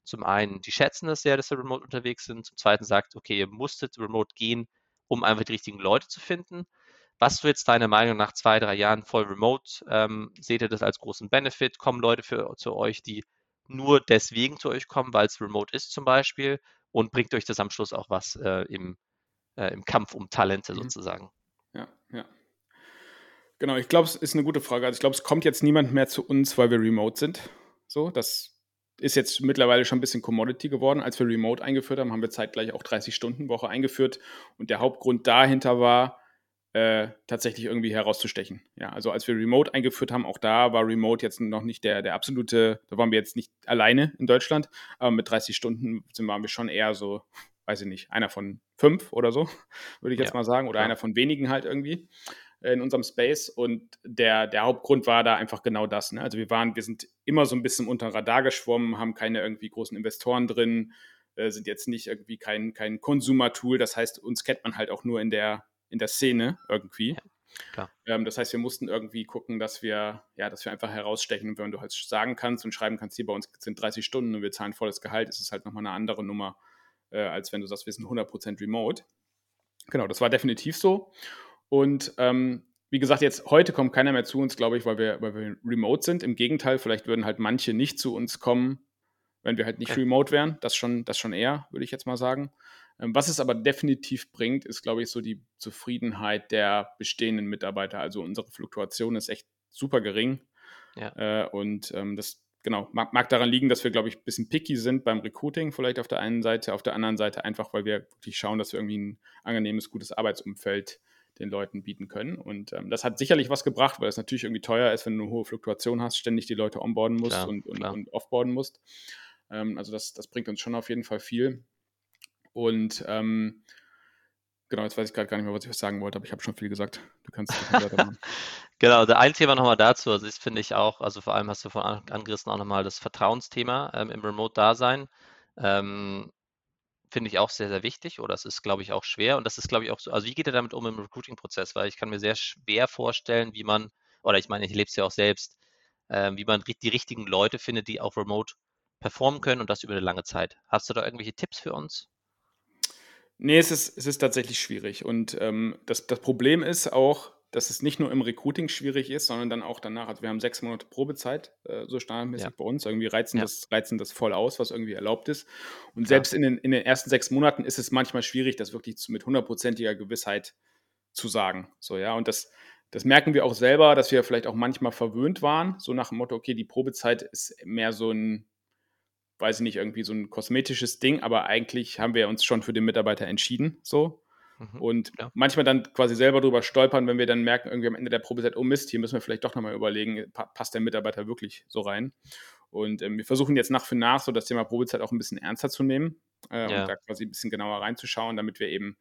zum einen, die schätzen das sehr, dass sie remote unterwegs sind. Zum zweiten sagt, okay, ihr musstet remote gehen, um einfach die richtigen Leute zu finden. Was du jetzt deine Meinung nach zwei, drei Jahren voll remote, ähm, seht ihr das als großen Benefit? Kommen Leute für, zu euch, die nur deswegen zu euch kommen, weil es remote ist zum Beispiel? Und bringt euch das am Schluss auch was äh, im, äh, im Kampf um Talente mhm. sozusagen? Ja, ja. Genau, ich glaube, es ist eine gute Frage. Also ich glaube, es kommt jetzt niemand mehr zu uns, weil wir remote sind. So, das ist jetzt mittlerweile schon ein bisschen Commodity geworden. Als wir Remote eingeführt haben, haben wir zeitgleich auch 30-Stunden-Woche eingeführt. Und der Hauptgrund dahinter war, äh, tatsächlich irgendwie herauszustechen. Ja, also als wir Remote eingeführt haben, auch da war Remote jetzt noch nicht der, der absolute, da waren wir jetzt nicht alleine in Deutschland, aber mit 30 Stunden sind, waren wir schon eher so, weiß ich nicht, einer von fünf oder so, würde ich jetzt ja, mal sagen, oder klar. einer von wenigen halt irgendwie in unserem Space und der, der Hauptgrund war da einfach genau das. Ne? Also wir waren, wir sind immer so ein bisschen unter Radar geschwommen, haben keine irgendwie großen Investoren drin, äh, sind jetzt nicht irgendwie kein, kein Consumer-Tool. Das heißt, uns kennt man halt auch nur in der, in der Szene irgendwie. Ja, ähm, das heißt, wir mussten irgendwie gucken, dass wir, ja, dass wir einfach herausstechen. Und wenn du halt sagen kannst und schreiben kannst, hier bei uns sind 30 Stunden und wir zahlen volles Gehalt, ist es halt nochmal eine andere Nummer, äh, als wenn du sagst, wir sind 100% remote. Genau, das war definitiv so. Und ähm, wie gesagt, jetzt heute kommt keiner mehr zu uns, glaube ich, weil wir, weil wir remote sind. Im Gegenteil, vielleicht würden halt manche nicht zu uns kommen, wenn wir halt nicht okay. remote wären. Das schon, das schon eher, würde ich jetzt mal sagen. Ähm, was es aber definitiv bringt, ist, glaube ich, so die Zufriedenheit der bestehenden Mitarbeiter. Also unsere Fluktuation ist echt super gering. Ja. Äh, und ähm, das genau, mag, mag, daran liegen, dass wir, glaube ich, ein bisschen picky sind beim Recruiting, vielleicht auf der einen Seite, auf der anderen Seite einfach, weil wir wirklich schauen, dass wir irgendwie ein angenehmes, gutes Arbeitsumfeld den Leuten bieten können. Und ähm, das hat sicherlich was gebracht, weil es natürlich irgendwie teuer ist, wenn du eine hohe Fluktuation hast, ständig die Leute onboarden musst klar, und, und, und offboarden musst. Ähm, also das, das bringt uns schon auf jeden Fall viel. Und ähm, genau, jetzt weiß ich gerade gar nicht mehr, was ich sagen wollte, aber ich habe schon viel gesagt. Du kannst weitermachen. genau, ein Thema nochmal dazu, also das finde ich auch, also vor allem hast du von angerissen auch nochmal das Vertrauensthema ähm, im Remote-Dasein. Ähm, finde ich auch sehr, sehr wichtig oder es ist, glaube ich, auch schwer. Und das ist, glaube ich, auch so. Also, wie geht er damit um im Recruiting-Prozess? Weil ich kann mir sehr schwer vorstellen, wie man, oder ich meine, ich lebe es ja auch selbst, äh, wie man die richtigen Leute findet, die auch remote performen können und das über eine lange Zeit. Hast du da irgendwelche Tipps für uns? Nee, es ist, es ist tatsächlich schwierig. Und ähm, das, das Problem ist auch, dass es nicht nur im Recruiting schwierig ist, sondern dann auch danach. Also wir haben sechs Monate Probezeit, äh, so standardmäßig ja. bei uns. Irgendwie reizen, ja. das, reizen das voll aus, was irgendwie erlaubt ist. Und Klar. selbst in den, in den ersten sechs Monaten ist es manchmal schwierig, das wirklich zu, mit hundertprozentiger Gewissheit zu sagen. So, ja, und das, das merken wir auch selber, dass wir vielleicht auch manchmal verwöhnt waren, so nach dem Motto, okay, die Probezeit ist mehr so ein, weiß ich nicht, irgendwie so ein kosmetisches Ding, aber eigentlich haben wir uns schon für den Mitarbeiter entschieden, so. Mhm, und ja. manchmal dann quasi selber drüber stolpern, wenn wir dann merken, irgendwie am Ende der Probezeit, oh Mist, hier müssen wir vielleicht doch nochmal überlegen, passt der Mitarbeiter wirklich so rein? Und ähm, wir versuchen jetzt nach für nach so das Thema Probezeit auch ein bisschen ernster zu nehmen äh, ja. und da quasi ein bisschen genauer reinzuschauen, damit wir eben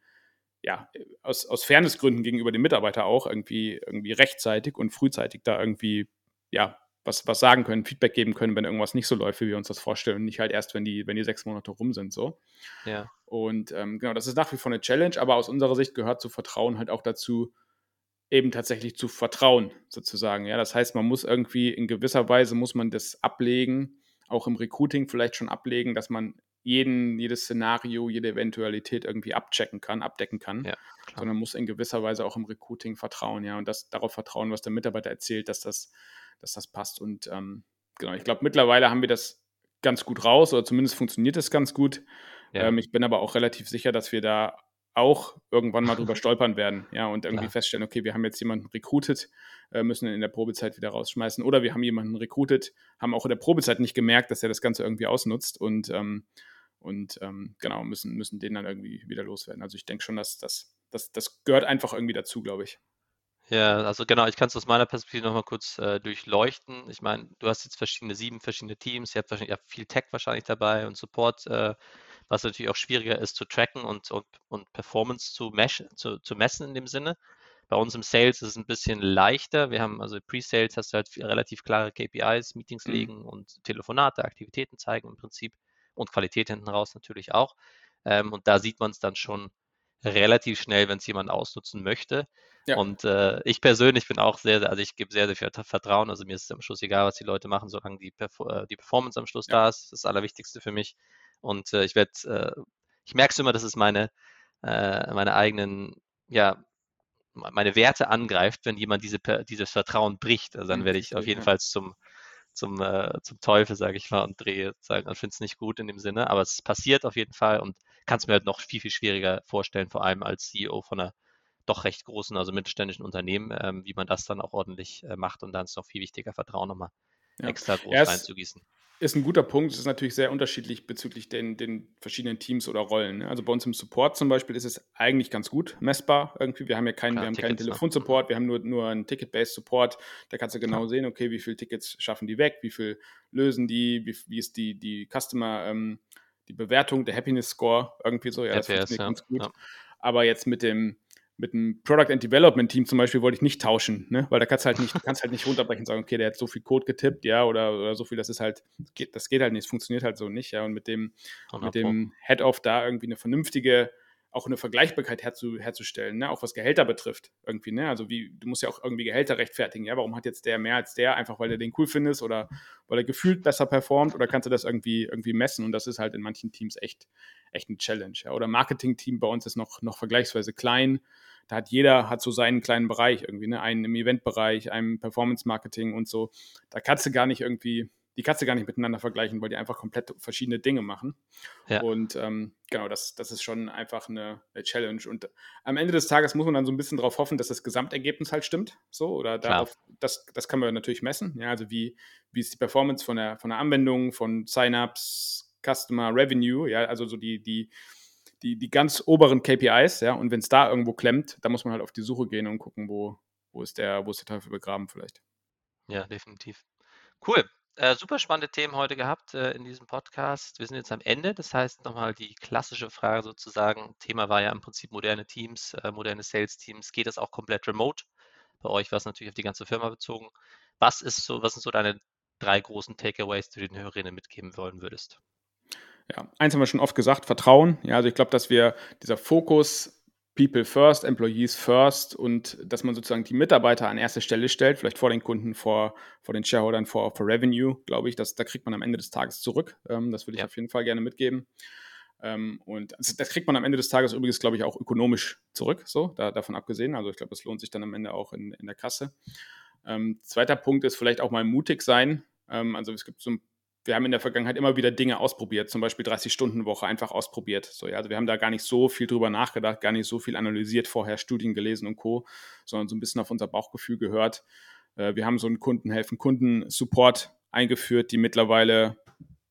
ja, aus, aus Fairnessgründen gegenüber dem Mitarbeiter auch irgendwie, irgendwie rechtzeitig und frühzeitig da irgendwie, ja, was, was sagen können, Feedback geben können, wenn irgendwas nicht so läuft, wie wir uns das vorstellen. Und nicht halt erst, wenn die, wenn die sechs Monate rum sind. So. Ja. Und ähm, genau, das ist nach wie vor eine Challenge, aber aus unserer Sicht gehört zu Vertrauen halt auch dazu, eben tatsächlich zu vertrauen, sozusagen. Ja, das heißt, man muss irgendwie in gewisser Weise muss man das ablegen, auch im Recruiting vielleicht schon ablegen, dass man jeden, jedes Szenario, jede Eventualität irgendwie abchecken kann, abdecken kann, ja, sondern muss in gewisser Weise auch im Recruiting vertrauen, ja, und das darauf vertrauen, was der Mitarbeiter erzählt, dass das, dass das passt. Und ähm, genau, ich glaube, mittlerweile haben wir das ganz gut raus, oder zumindest funktioniert es ganz gut. Ja. Ähm, ich bin aber auch relativ sicher, dass wir da auch irgendwann mal drüber stolpern werden, ja, und irgendwie Klar. feststellen, okay, wir haben jetzt jemanden recruited, äh, müssen ihn in der Probezeit wieder rausschmeißen, oder wir haben jemanden recruited, haben auch in der Probezeit nicht gemerkt, dass er das Ganze irgendwie ausnutzt und ähm, und ähm, genau, müssen, müssen den dann irgendwie wieder loswerden. Also ich denke schon, dass das, das, das gehört einfach irgendwie dazu, glaube ich. Ja, also genau, ich kann es aus meiner Perspektive nochmal kurz äh, durchleuchten. Ich meine, du hast jetzt verschiedene, sieben verschiedene Teams, ihr habt wahrscheinlich ihr habt viel Tech wahrscheinlich dabei und Support, äh, was natürlich auch schwieriger ist zu tracken und, und, und Performance zu, mesh, zu, zu messen in dem Sinne. Bei uns im Sales ist es ein bisschen leichter. Wir haben also Pre-Sales, hast du halt relativ klare KPIs, Meetings mhm. legen und Telefonate, Aktivitäten zeigen im Prinzip und Qualität hinten raus natürlich auch. Ähm, und da sieht man es dann schon relativ schnell, wenn es jemand ausnutzen möchte. Ja. Und äh, ich persönlich bin auch sehr, also ich gebe sehr, sehr viel Vertrauen. Also mir ist am Schluss egal, was die Leute machen, solange die, Perf äh, die Performance am Schluss ja. da ist. Das ist das Allerwichtigste für mich. Und äh, ich werde, äh, ich merke es immer, dass es meine, äh, meine eigenen, ja, meine Werte angreift, wenn jemand diese, dieses Vertrauen bricht. Also dann mhm, werde ich auf jeden ja. Fall zum, zum, äh, zum Teufel, sage ich mal, und drehe, sagen, und finde es nicht gut in dem Sinne. Aber es passiert auf jeden Fall und kann es mir halt noch viel, viel schwieriger vorstellen, vor allem als CEO von einer doch recht großen, also mittelständischen Unternehmen, ähm, wie man das dann auch ordentlich äh, macht und dann ist es noch viel wichtiger, Vertrauen nochmal ja. extra groß reinzugießen ist ein guter Punkt. Es ist natürlich sehr unterschiedlich bezüglich den, den verschiedenen Teams oder Rollen. Ne? Also bei uns im Support zum Beispiel ist es eigentlich ganz gut messbar irgendwie. Wir haben ja keinen, Klar, wir haben keinen ne? Telefonsupport, wir haben nur, nur einen Ticket-Based Support. Da kannst du genau Klar. sehen, okay, wie viele Tickets schaffen die weg, wie viel lösen die, wie, wie ist die, die Customer, ähm, die Bewertung, der Happiness Score irgendwie so. Ja, das HPS, funktioniert ja. ganz gut. Ja. Aber jetzt mit dem mit einem Product and Development Team zum Beispiel wollte ich nicht tauschen, ne? weil da kannst halt nicht, kannst halt nicht runterbrechen und sagen, okay, der hat so viel Code getippt, ja, oder, oder so viel, das ist halt, geht, das geht halt nicht, es funktioniert halt so nicht, ja, und mit dem, mit dem Head-Off da irgendwie eine vernünftige auch eine Vergleichbarkeit herzu, herzustellen, ne? auch was Gehälter betrifft irgendwie. Ne? Also wie, du musst ja auch irgendwie Gehälter rechtfertigen. Ja, warum hat jetzt der mehr als der? Einfach weil er den cool findest oder weil er gefühlt besser performt oder kannst du das irgendwie, irgendwie messen? Und das ist halt in manchen Teams echt, echt ein Challenge. Ja? Oder Marketing-Team bei uns ist noch, noch vergleichsweise klein. Da hat jeder hat so seinen kleinen Bereich irgendwie, ne? einen im Eventbereich, einen Performance-Marketing und so. Da kannst du gar nicht irgendwie die Katze gar nicht miteinander vergleichen, weil die einfach komplett verschiedene Dinge machen. Ja. Und ähm, genau, das, das ist schon einfach eine, eine, Challenge. Und am Ende des Tages muss man dann so ein bisschen darauf hoffen, dass das Gesamtergebnis halt stimmt. So, oder darauf, das, das kann man natürlich messen. Ja, also wie, wie ist die Performance von der, von der Anwendung, von Sign-ups, Customer Revenue, ja, also so die, die, die, die ganz oberen KPIs, ja, und wenn es da irgendwo klemmt, dann muss man halt auf die Suche gehen und gucken, wo, wo ist der, wo ist der Teufel begraben vielleicht. Ja, definitiv. Cool. Äh, super spannende Themen heute gehabt äh, in diesem Podcast. Wir sind jetzt am Ende. Das heißt, nochmal die klassische Frage sozusagen. Thema war ja im Prinzip moderne Teams, äh, moderne Sales-Teams. Geht das auch komplett remote? Bei euch war es natürlich auf die ganze Firma bezogen. Was ist so, was sind so deine drei großen Takeaways, die du den Hörerinnen mitgeben wollen würdest? Ja, eins haben wir schon oft gesagt, Vertrauen. Ja, also ich glaube, dass wir dieser Fokus People first, Employees first und dass man sozusagen die Mitarbeiter an erste Stelle stellt, vielleicht vor den Kunden, vor, vor den Shareholdern, vor, vor Revenue, glaube ich, dass, da kriegt man am Ende des Tages zurück. Ähm, das würde ich ja. auf jeden Fall gerne mitgeben. Ähm, und also das kriegt man am Ende des Tages übrigens, glaube ich, auch ökonomisch zurück, so, da, davon abgesehen. Also ich glaube, das lohnt sich dann am Ende auch in, in der Kasse. Ähm, zweiter Punkt ist vielleicht auch mal mutig sein. Ähm, also es gibt so ein wir haben in der Vergangenheit immer wieder Dinge ausprobiert, zum Beispiel 30-Stunden-Woche einfach ausprobiert. So, ja, also wir haben da gar nicht so viel drüber nachgedacht, gar nicht so viel analysiert, vorher Studien gelesen und Co., sondern so ein bisschen auf unser Bauchgefühl gehört. Äh, wir haben so einen Kunden helfen, Kunden-Support eingeführt, die mittlerweile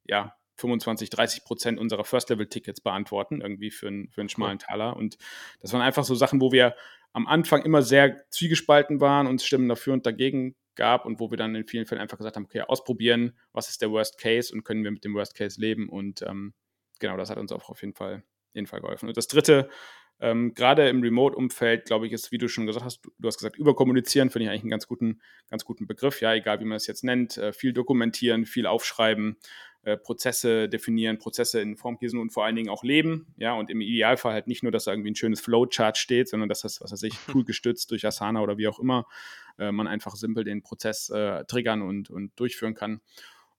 ja 25, 30 Prozent unserer First-Level-Tickets beantworten, irgendwie für, einen, für einen schmalen Taler. Und das waren einfach so Sachen, wo wir am Anfang immer sehr zwiegespalten waren und Stimmen dafür und dagegen gab und wo wir dann in vielen Fällen einfach gesagt haben, okay, ausprobieren, was ist der Worst Case und können wir mit dem Worst Case leben und ähm, genau, das hat uns auch auf jeden Fall, jeden Fall geholfen. Und das dritte, ähm, gerade im Remote-Umfeld, glaube ich, ist, wie du schon gesagt hast, du, du hast gesagt, überkommunizieren, finde ich eigentlich einen ganz guten, ganz guten Begriff, ja, egal wie man es jetzt nennt, äh, viel dokumentieren, viel aufschreiben, äh, Prozesse definieren, Prozesse in Form gießen und vor allen Dingen auch leben, ja, und im Idealfall halt nicht nur, dass da irgendwie ein schönes Flowchart steht, sondern dass das, was weiß ich, cool gestützt durch Asana oder wie auch immer, äh, man einfach simpel den Prozess äh, triggern und, und durchführen kann.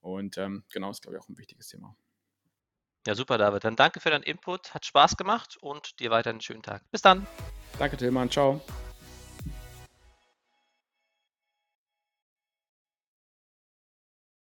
Und ähm, genau, ist, glaube ich, auch ein wichtiges Thema. Ja, super, David. Dann danke für deinen Input. Hat Spaß gemacht und dir weiter einen schönen Tag. Bis dann. Danke, Tillmann. Ciao.